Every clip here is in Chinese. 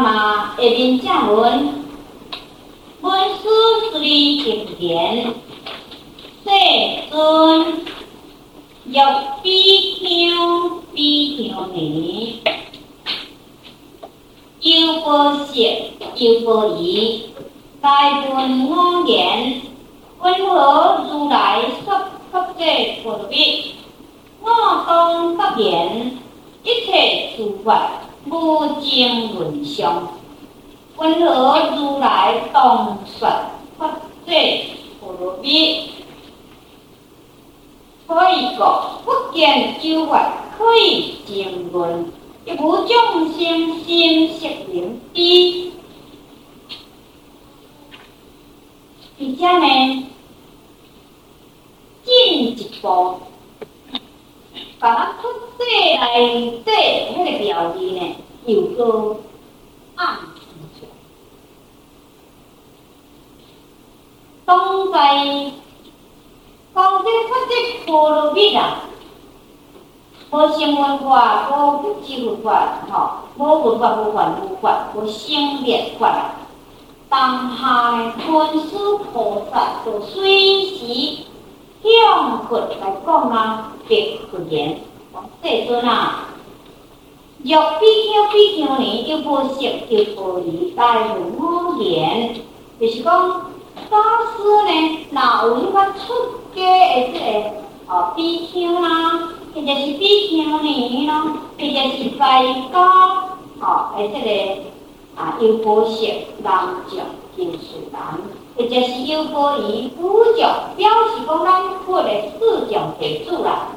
那么下面正文，文殊师利经言，世尊，欲比丘比丘尼，优波塞，优波夷，来问我言，为何如来说出这般若？我当不言，一切诸法无尽无相，为何如来当说出这般若？所以讲，不见诸法可以经论，亦无众生心识能知。而且呢，进一步。把它出世来这那个表弟呢，有个暗示。当在讲这出世般若蜜啊，无生文化，无不知文化，哈，无文化，无还无法，无生灭法。当下呢，文殊菩萨就随时向佛来讲啊。别不言，世尊啊，欲比丘比丘尼，优波塞优波夷，来问我言，就是讲，法师呢，哪有那个出家的这个哦比丘啦，或者是比丘尼啦，或者是在家哦的这个啊优波塞男众金树兰，或者是优波夷女众，表示讲咱佛的四众弟子啦。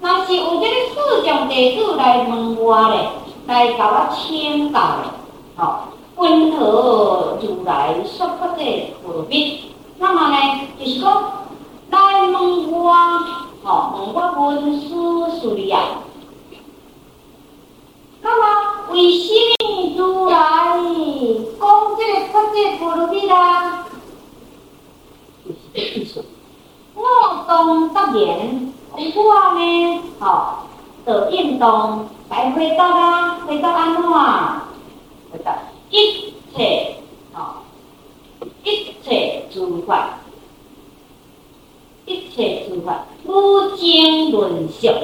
那是有这个四众弟子来问我咧，来甲我请教咧，吼、哦，为何如来说出这般若？那么呢，就是讲来问我，吼、哦，问我文殊师利啊。那么为什么如来讲这个出这般若啦？我当答言。我呢，吼、哦，的应当来回答啦，回答安怎？回答一切，吼、哦，一切诸法，一切诸法无尽无相。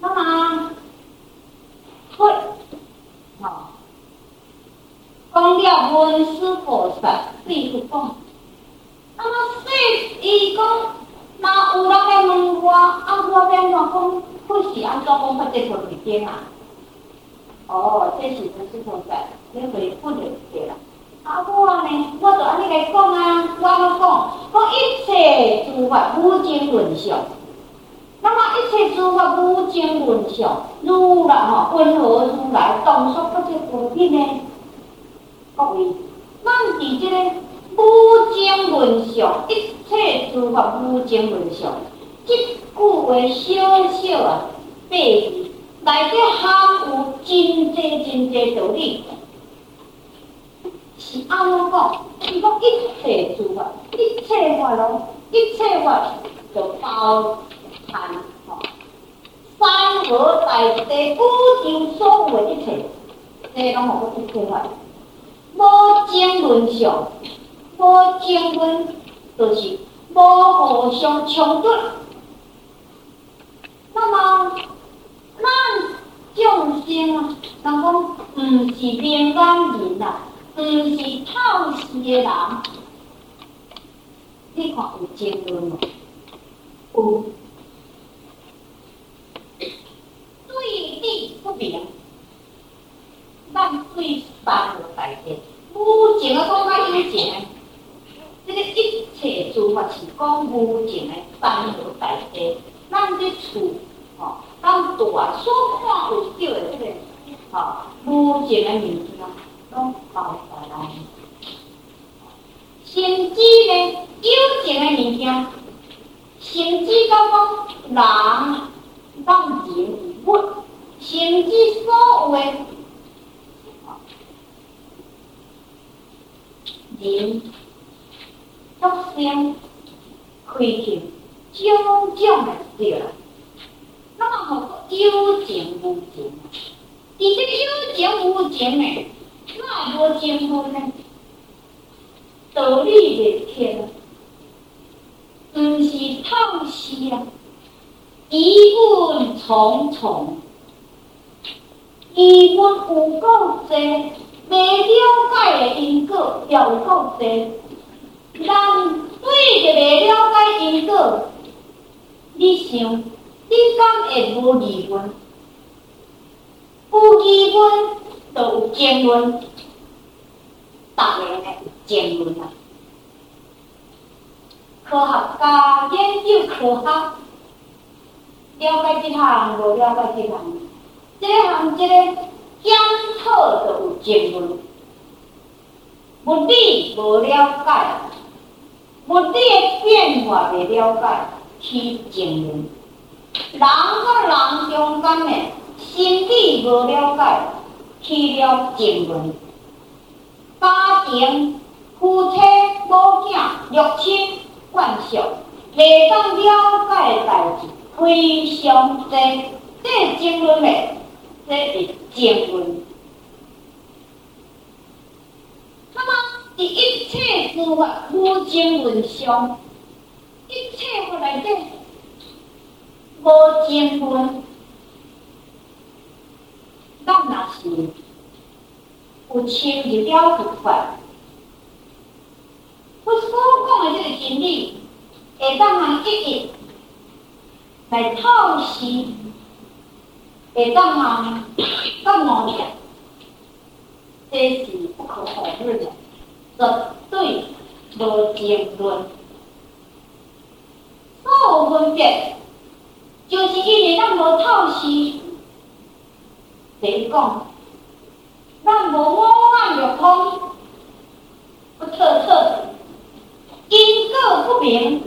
那么，佛，吼、哦，讲了文殊菩萨，对不讲？那么说一个。那有人来问我，啊，我要怎讲？不是安怎讲法这条里边啊？哦，这是文殊菩萨，你回复就对了。啊，我呢，我就安尼来讲啊，我要讲，讲一切诸法无尽无相。那么一切诸法无尽无相，如来吼，为何如来当说不这部品呢？各位，咱伫这个。无尽无相，一切诸法无尽无相。这句话小小啊，白字内底含有真济真济道理。是安怎讲？是讲一切诸法，一切法拢，一切法就包含吼，山河大地、宇宙所有一切，这拢好一切法，无尽无相。无经文，就是无互相冲突。那么，咱众生啊，人讲毋是平安人啦，毋是透视的人。你看有经文无？有。对立不明，咱对三个大体，无情啊，讲较有情。这个一切诸法是讲无尽的山河大地，咱这厝，吼，咱大所看有少的这个，吼，无尽的物件，拢包在内。甚至呢，有情的物件，甚至讲讲人当人物，甚至所有的，人。众生亏欠种种的对了，那么好有情无情，你这个有情无情情呢？那无情分呢？道理袂听，毋是透视啊，疑问重重，疑问有够多，未了解的因果也有够多，人对着未了解因果，你想，你敢会无疑问？有疑问就有争论，逐个呢争论啊！科学家研究科学，了解这项无了解这项，这项这个检讨就有争论。物理无了解，物理的变化未了解，起争论。人甲人中间呢？心理无了解，起了争论；家庭、夫妻、某囝、六亲、眷属，未当了解的代志非常多，这争论嘞，这是争论。那么，伫一切事物无争论上，一切法内底无争论。咱若是有深入了佛法，我所讲的这个真理，会当人一一来透视，会当人更努力，这是不可否认的，绝对无争论。所有分别，就是因为咱无透视。谁讲？咱无摸暗入空，不透彻，因果不明，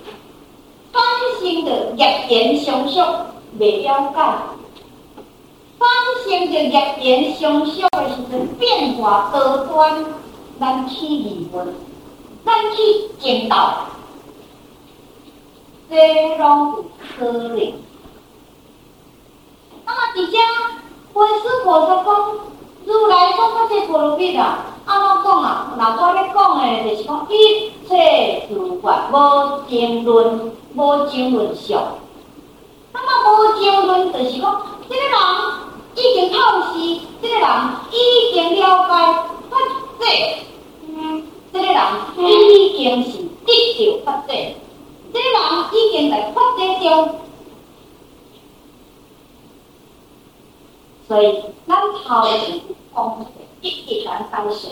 产生的业缘相续未了解，产生的业缘相续的时阵变化多端，咱去疑问，咱去见到，这拢有可能。那么底下。文殊菩萨讲，如来说这些婆罗蜜啊，安怎讲啊？那我咧讲的，就是讲一切诸法无争论，无争论相。那么无争论，就是讲这个人已经透视，这个人已经了解法界，嗯，这个人已经是得到法界，这个人已经在法界中。所以，咱头前讲一一来解释。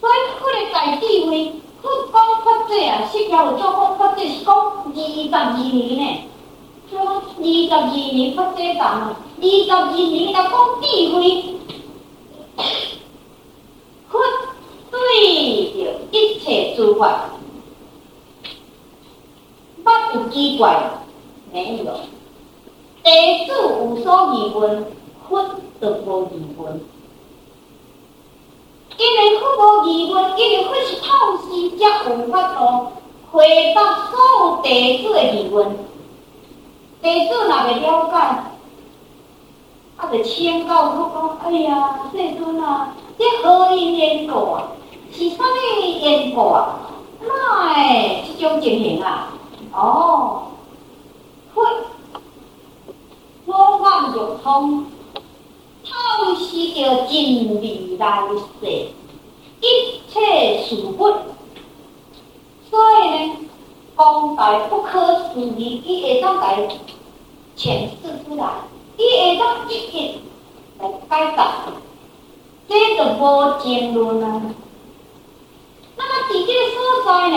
所以，佛的大智慧，佛讲法界啊，释迦有讲法界是讲二十二年呢，二十二年法界讲，二十二年来讲智慧，佛对着一切诸法，捌有奇怪，没有。弟子有所疑问，佛就无疑问。因为佛无疑问，因为佛是透视，才有法度回答所有弟子的疑问。弟子若未了解，啊，就请教佛讲：哎呀，世尊啊，这何因缘故啊？是啥物缘故啊？哪会这种情形啊？哦，佛。无法入通，透视着真未来世一切事物，所以呢，讲大不可思议，伊会当来诠释出来，伊会当一一来解答，这就无争论啊。所在呢，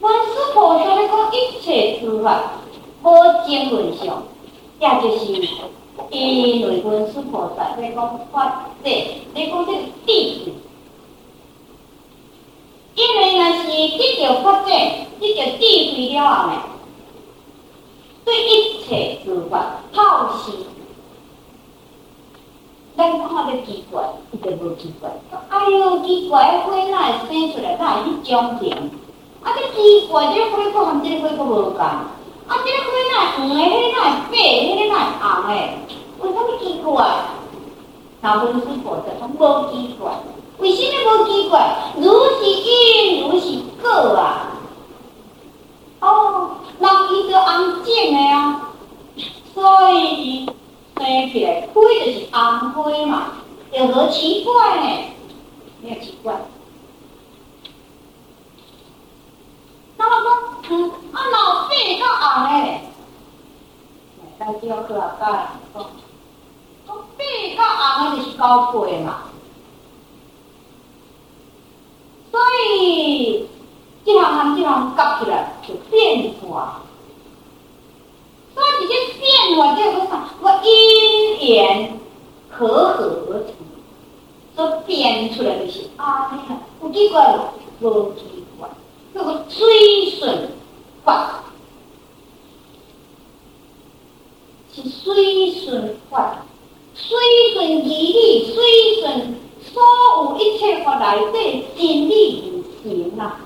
文殊菩萨咧讲一切诸法无争论上。也就是因为文殊菩萨在讲法界，在讲这个智慧，因为若是得到法界，得到智慧了后呢，对一切诸法透视，你看得奇怪，一直无奇怪。哎呦，奇怪！奇怪，会生出来那叫长钱。啊，这奇怪，这许个东西你可无讲？啊，这那黄的，那白的，那红的，为什么奇怪？那不是菩萨，他无奇怪。为什么无奇怪？如是因，如是果啊。哦，那伊就安静的啊，所以。生起来开就是红开嘛，有何奇怪呢？没有奇怪。那么说，嗯，啊，老肺较红诶，大家要去啊，讲。背较红的就是高贵嘛，所以这行和这行夹起来就变化，这些变化就是啥？我因缘和合而成，所变出来就是啊，你看不奇怪了，不奇怪，这个随顺法是随顺法。随顺义理，随顺所有一切法内底真理而行啊！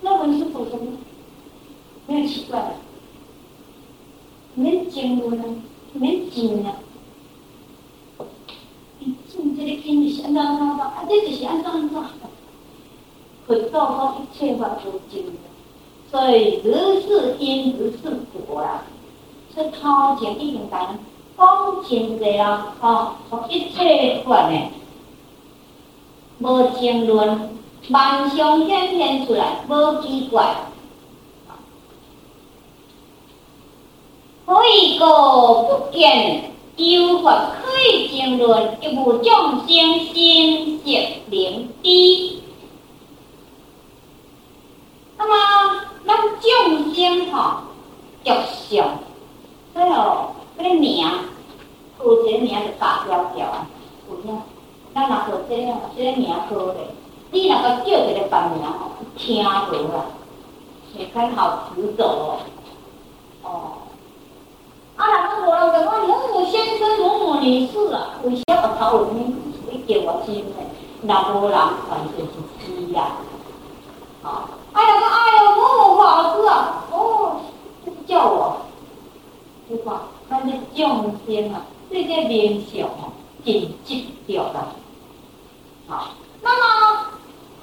那文殊菩萨呢？没有奇怪，免争论啊，免争啊！你种这个因是安怎安怎，啊，这就是安怎安怎，佛教说一切法都真，所以如是因如是果啊！这头前已经讲。讲真济啊！哦，从一切法呢，无争论，万象显现出来，无奇怪。可以个不见有法可以争论，亦无众生心识灵知。那么，咱众生哈，着相，还有这个名。有些名就大条条啊，有影，咱若做这样，这个名好嘞。你若个叫一个别名吼，听无啦，也很好辞走哦。哦，啊，若个无人讲，某某先生、某某女士啊，为啥个头有名？你叫我真嘞，若无人反正是知呀。好，哎呀，哎呀，某某法师啊，哦，叫我，对吧？咱这众生啊。这个名相哦，真执着了。好，那么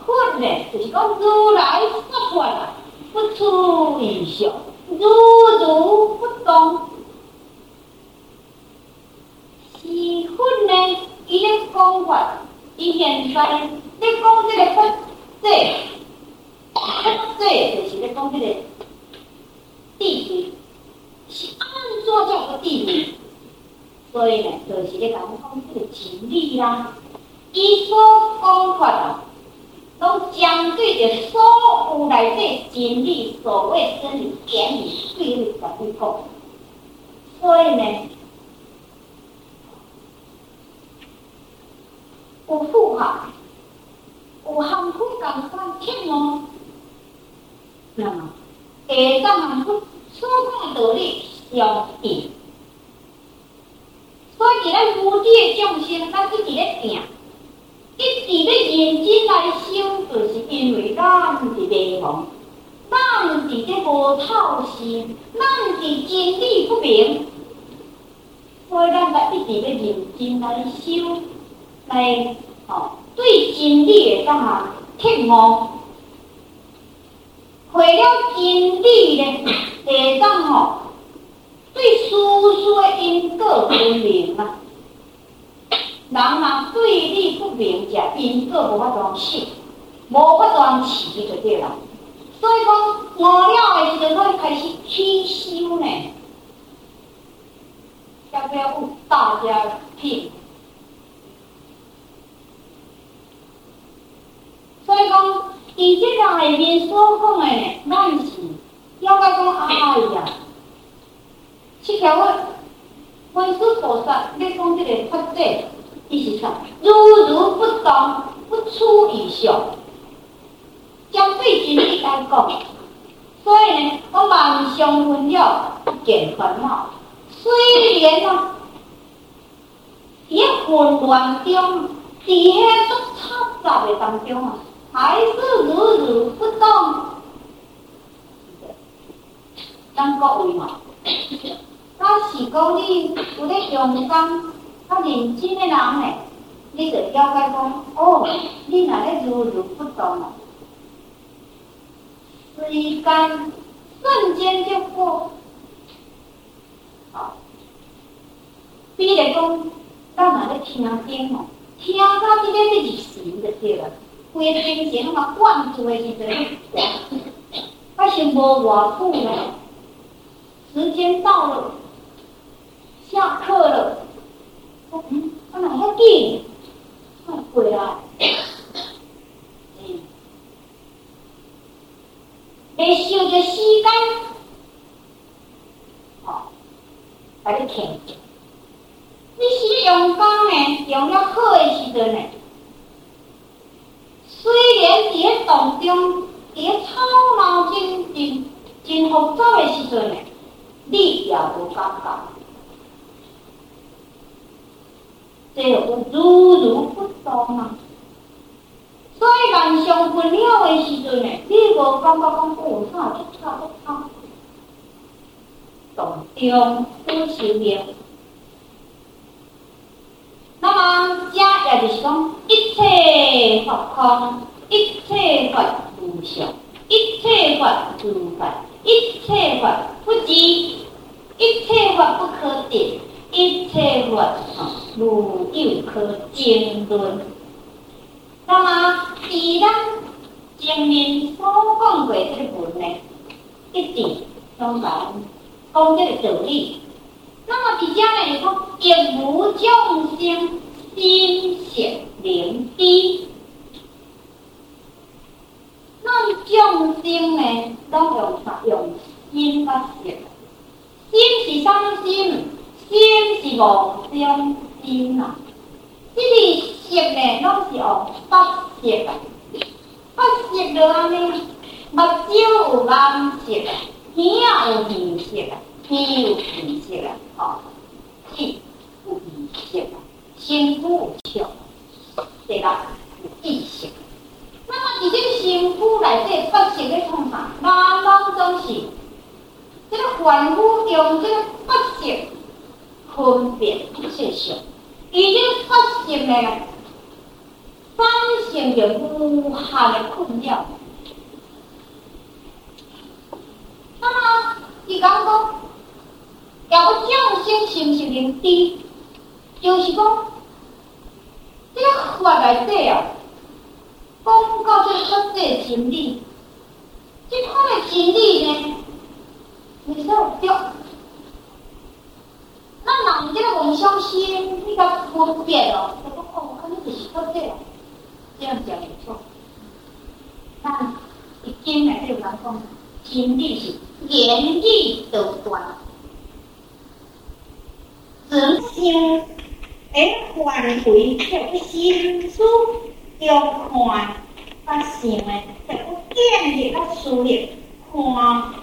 佛呢，就是讲如来说法啊，不出异相，如如不动。是佛呢，伊咧讲法，伊现在你讲这个佛这，佛这就是咧讲这个地位，是按做这个地位？所以呢，就是咧讲讲这个真理啦。伊所讲法啊，拢针对着所有内底真理，所谓真理，简以碎理来讲。所以呢，有符合，有含苦共款听哦。那么，下当含苦所讲道理相应。所以，咱无地众生，咱一直咧行，一直咧认真来修，就是因为咱是迷茫，咱是咧无透心，咱是真理不明，所以咱才一直咧认真来修，来哦对真理诶当下彻悟，会了真理咧，下当吼。对殊说因果不明啊，人若对理不明，者因果无法装修，无法装起就对了。所以讲悟了的时阵，可以开始起修呢，要不要大家听？所以讲，以这个里面所讲的，咱是要该讲爱呀。七条问，文殊菩萨咧讲这个法者，意思啥？如如不动，不出异相，将对真理来讲。所以呢，我万象分了，不见烦恼。虽然啊，在混乱中，在遐种嘈杂的当中啊，还是如如不动。咱各位嘛。他是讲你有咧用功，较认真的人呢，你就了解讲，哦，你若咧如如不动哦，时间瞬间就过。好，比如讲，咱若咧听经哦，听到这个日时就对了，规个精神拢嘛灌注的时阵，还是无偌久呢，时间到了，下课了。嗯，我哪要记？太贵了。嗯，没想着时间，好，把你听。你是用功呢，用了好的时阵呢，虽然在当中，在头脑真真真复杂的时阵呢，你也无感觉。这有如如不动啊！所以人上分了的时阵呢，你无感觉讲有啥出差出差，当中不修炼。那么，这也就是讲，一切法空，一切法无常，一切法如幻，一切法不知，一切法不可得。一切法啊，如有可争论。那么，既然前面所讲过这个文呢，一直讲讲讲这个道理。那么，底下呢，说亦无众生心识灵知。那众生呢，都用啥？用心发现。心是什么心？心是妄想心啊，这个识呢，拢是用八识啊，八识就安尼，目睭有蓝色啊，耳有耳识啊，鼻有鼻识啊，哦，气有鼻识啊，身躯有，对吧？有意识。那么，伫这个身躯内底八识咧创啥？茫茫总是这个凡夫用这个八识。分别切相，已经发现了，产生着无限的困扰。那么，伊讲讲，要众生心识灵知，就是讲，这个法内底啊，讲到这实际真理，这块的真理呢，你说对。那人这个妄想心，你甲分别哦，就讲哦，安尼就是对的，这样讲没错。那一经呢，就讲讲，真理是言语道断，人心哎，换回叫心思要看，甲想诶，叫建立甲思虑，看，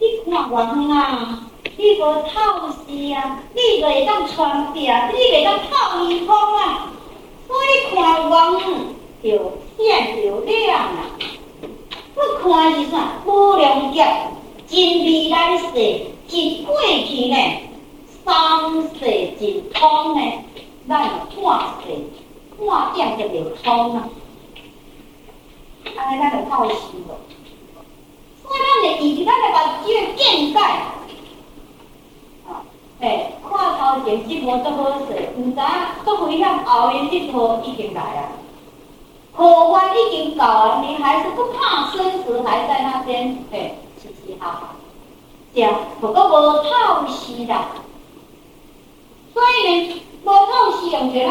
你看完啊。你无透视啊，你就会当传递啊，你会当透耳孔啊，所以看完就显就亮啊。不看是啥？无量劫，真未来世，真过去呢，三世真空呢，咱半世半点就流通啊。安尼咱就透视了，所以咱就以咱来把这个见解。哎，看头前这波都好势，毋知做危险，后面这波已经来啊，后弯已经到啊，你还是不怕生死还在那边，哎，嘻嘻哈哈，这样不过无透视啦，所以呢，无透视用着咱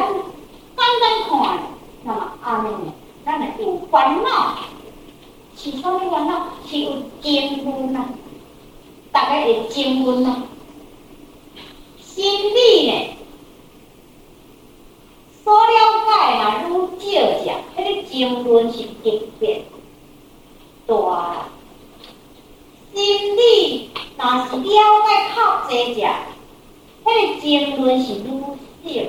单单看，那么安尼呢，咱来有烦恼，是啥物烦恼？是有惊魂呐，大家会惊魂呐。心理呢，所了解嘛，愈少者，迄个争论是特别大。心理若是了解较侪者，这、个经论是愈少，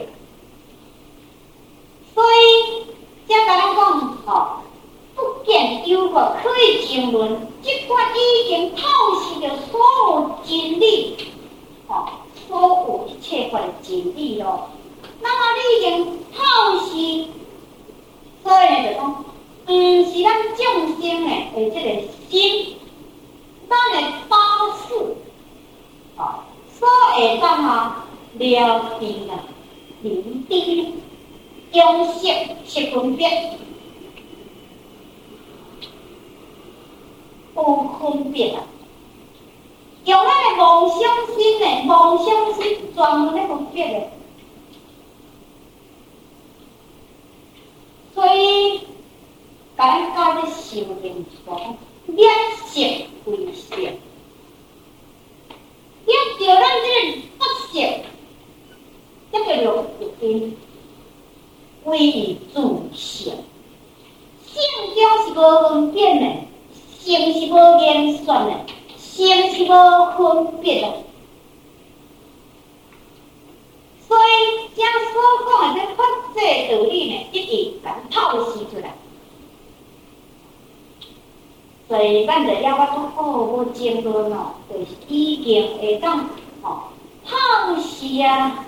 所以才甲咱讲吼，不见有个可以争论，即款已经透视着所有真理，吼、哦，所有一切块真理咯。那么你已经透视，所以呢就讲，毋、嗯、是咱众生诶，诶，即个心。会当啊了定啊，明定，用识是分别，有分别啊。用咱诶妄想心诶，妄想心专门咧分别诶。所以，咱教咧修行讲，业色为色，业着咱这个不色，这个就因为自性，性中是无分别的，性是无言说的，性是无分别的。所以，将所讲的这法界道理呢，一直甲透析出来。所以，咱就要我讲哦，我争论哦，就是已经会当哦透视啊。